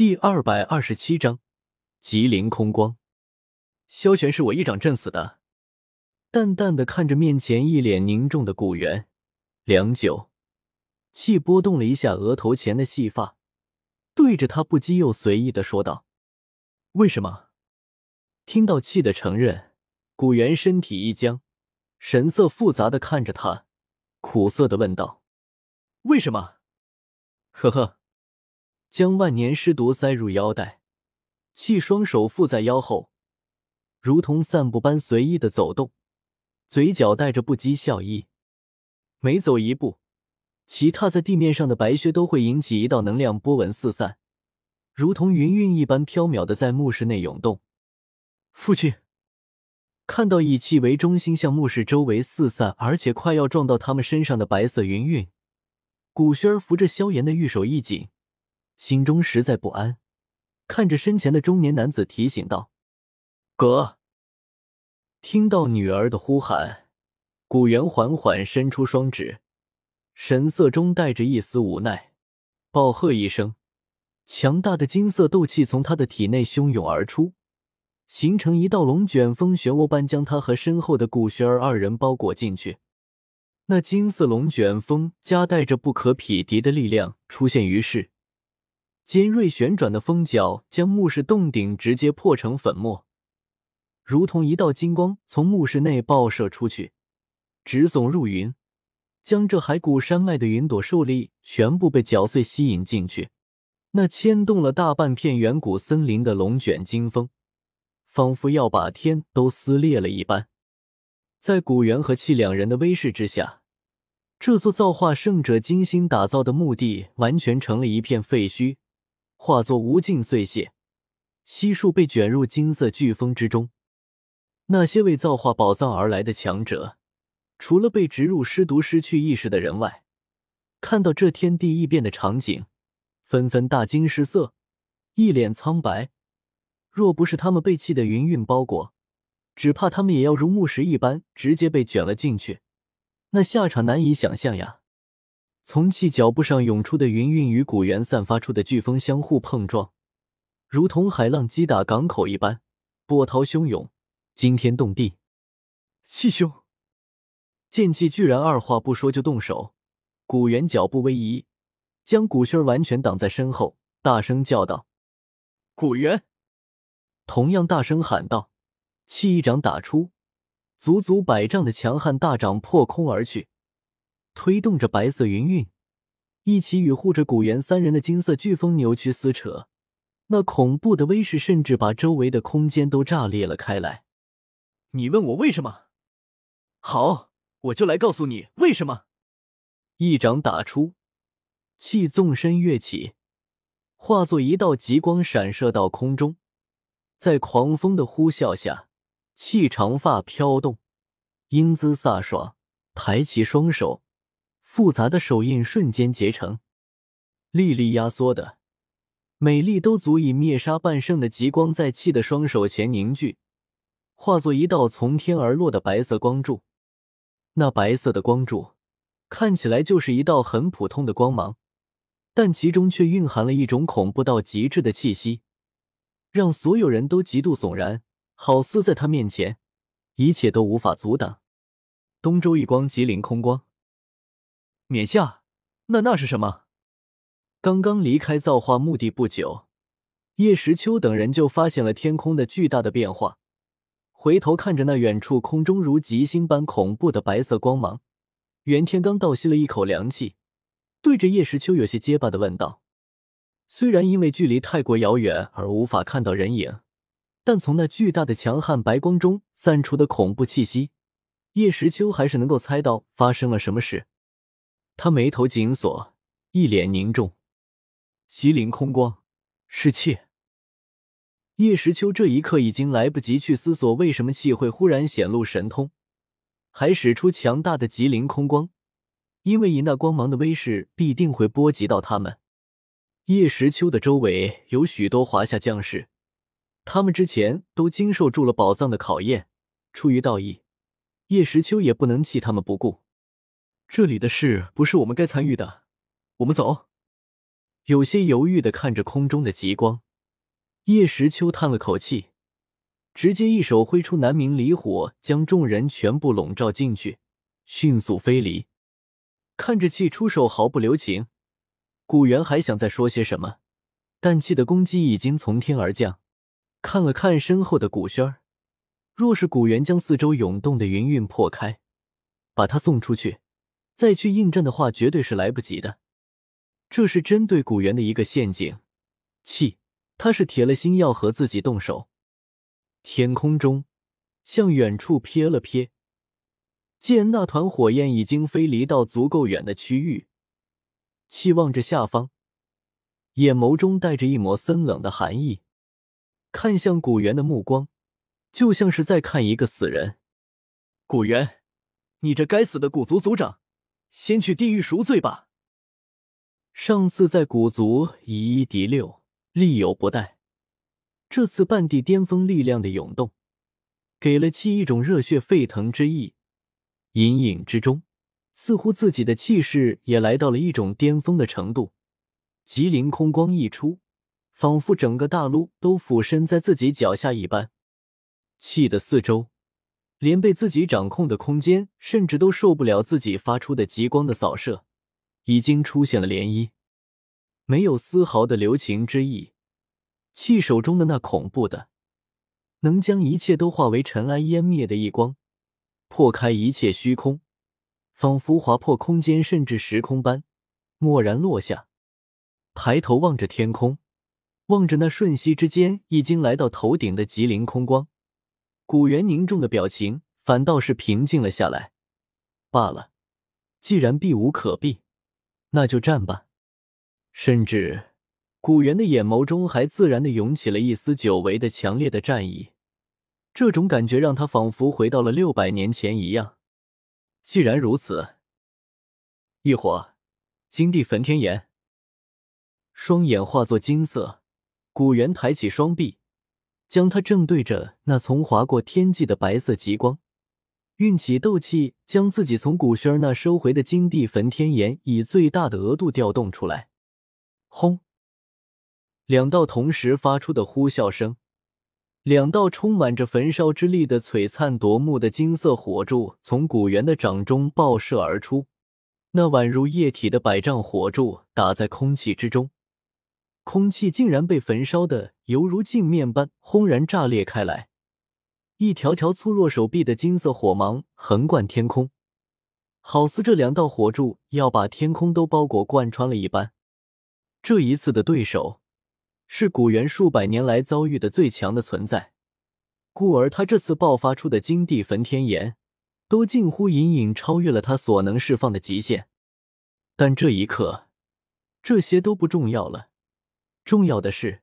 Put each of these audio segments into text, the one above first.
第二百二十七章，吉林空光。萧玄是我一掌震死的。淡淡的看着面前一脸凝重的古元，良久，气拨动了一下额头前的细发，对着他不羁又随意的说道：“为什么？”听到气的承认，古元身体一僵，神色复杂的看着他，苦涩的问道：“为什么？”呵呵。将万年尸毒塞入腰带，气双手负在腰后，如同散步般随意的走动，嘴角带着不羁笑意。每走一步，其踏在地面上的白靴都会引起一道能量波纹四散，如同云韵一般飘渺的在墓室内涌动。父亲看到以气为中心向墓室周围四散，而且快要撞到他们身上的白色云韵，古轩儿扶着萧炎的玉手一紧。心中实在不安，看着身前的中年男子，提醒道：“哥。”听到女儿的呼喊，古元缓缓伸出双指，神色中带着一丝无奈，暴喝一声，强大的金色斗气从他的体内汹涌而出，形成一道龙卷风漩涡般，将他和身后的古轩儿二人包裹进去。那金色龙卷风夹带着不可匹敌的力量出现于世。尖锐旋转的风角将墓室洞顶直接破成粉末，如同一道金光从墓室内爆射出去，直耸入云，将这骸骨山脉的云朵受力全部被搅碎吸引进去。那牵动了大半片远古森林的龙卷金风，仿佛要把天都撕裂了一般。在古猿和气两人的威势之下，这座造化圣者精心打造的墓地完全成了一片废墟。化作无尽碎屑，悉数被卷入金色飓风之中。那些为造化宝藏而来的强者，除了被植入尸毒、失去意识的人外，看到这天地异变的场景，纷纷大惊失色，一脸苍白。若不是他们被气的云云包裹，只怕他们也要如木石一般，直接被卷了进去。那下场难以想象呀！从气脚步上涌出的云韵与古元散发出的飓风相互碰撞，如同海浪击打港口一般，波涛汹涌，惊天动地。气兄，剑气居然二话不说就动手。古元脚步微移，将古轩完全挡在身后，大声叫道：“古元！”同样大声喊道：“气一掌打出，足足百丈的强悍大掌破空而去。”推动着白色云韵，一起与护着古元三人的金色飓风扭曲撕扯，那恐怖的威势甚至把周围的空间都炸裂了开来。你问我为什么？好，我就来告诉你为什么。一掌打出，气纵身跃起，化作一道极光闪射到空中，在狂风的呼啸下，气长发飘动，英姿飒爽，抬起双手。复杂的手印瞬间结成，粒粒压缩的，每粒都足以灭杀半圣的极光，在气的双手前凝聚，化作一道从天而落的白色光柱。那白色的光柱看起来就是一道很普通的光芒，但其中却蕴含了一种恐怖到极致的气息，让所有人都极度悚然，好似在他面前，一切都无法阻挡。东周一光，吉林空光。冕下，那那是什么？刚刚离开造化墓地不久，叶时秋等人就发现了天空的巨大的变化。回头看着那远处空中如极星般恐怖的白色光芒，袁天罡倒吸了一口凉气，对着叶时秋有些结巴的问道：“虽然因为距离太过遥远而无法看到人影，但从那巨大的强悍白光中散出的恐怖气息，叶时秋还是能够猜到发生了什么事。”他眉头紧锁，一脸凝重。麒麟空光，是气。叶时秋这一刻已经来不及去思索为什么气会忽然显露神通，还使出强大的吉林空光，因为以那光芒的威势，必定会波及到他们。叶时秋的周围有许多华夏将士，他们之前都经受住了宝藏的考验，出于道义，叶时秋也不能弃他们不顾。这里的事不是我们该参与的，我们走。有些犹豫的看着空中的极光。叶时秋叹了口气，直接一手挥出南明离火，将众人全部笼罩进去，迅速飞离。看着气出手毫不留情，古元还想再说些什么，但气的攻击已经从天而降。看了看身后的古轩，若是古元将四周涌动的云云破开，把他送出去，再去应战的话，绝对是来不及的。这是针对古元的一个陷阱。气，他是铁了心要和自己动手。天空中，向远处瞥了瞥。见那团火焰已经飞离到足够远的区域，气望着下方，眼眸中带着一抹森冷的寒意，看向古元的目光，就像是在看一个死人。古元，你这该死的古族族长，先去地狱赎罪吧！上次在古族以一敌六，力有不逮，这次半地巅峰力量的涌动，给了气一种热血沸腾之意。隐隐之中，似乎自己的气势也来到了一种巅峰的程度。吉林空光一出，仿佛整个大陆都俯身在自己脚下一般。气的四周，连被自己掌控的空间，甚至都受不了自己发出的极光的扫射，已经出现了涟漪，没有丝毫的留情之意。气手中的那恐怖的，能将一切都化为尘埃湮灭的一光。破开一切虚空，仿佛划破空间甚至时空般，蓦然落下。抬头望着天空，望着那瞬息之间已经来到头顶的极灵空光，古元凝重的表情反倒是平静了下来。罢了，既然避无可避，那就战吧。甚至，古元的眼眸中还自然的涌起了一丝久违的强烈的战意。这种感觉让他仿佛回到了六百年前一样。既然如此，一火，金地焚天炎，双眼化作金色，古元抬起双臂，将他正对着那从划过天际的白色极光，运起斗气，将自己从古轩儿那收回的金地焚天炎以最大的额度调动出来。轰！两道同时发出的呼啸声。两道充满着焚烧之力的璀璨夺目的金色火柱从古元的掌中爆射而出，那宛如液体的百丈火柱打在空气之中，空气竟然被焚烧的犹如镜面般轰然炸裂开来，一条条粗若手臂的金色火芒横贯天空，好似这两道火柱要把天空都包裹贯穿了一般。这一次的对手。是古猿数百年来遭遇的最强的存在，故而他这次爆发出的金地焚天炎，都近乎隐隐超越了他所能释放的极限。但这一刻，这些都不重要了，重要的是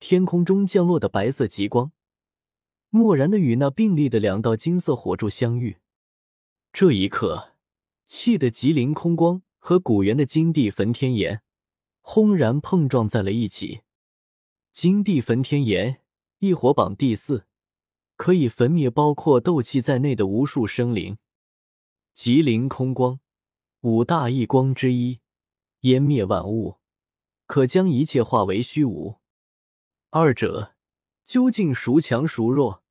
天空中降落的白色极光，漠然的与那并立的两道金色火柱相遇。这一刻，气的极灵空光和古元的金地焚天炎，轰然碰撞在了一起。金地焚天炎，异火榜第四，可以焚灭包括斗气在内的无数生灵。极灵空光，五大异光之一，湮灭万物，可将一切化为虚无。二者究竟孰强孰弱？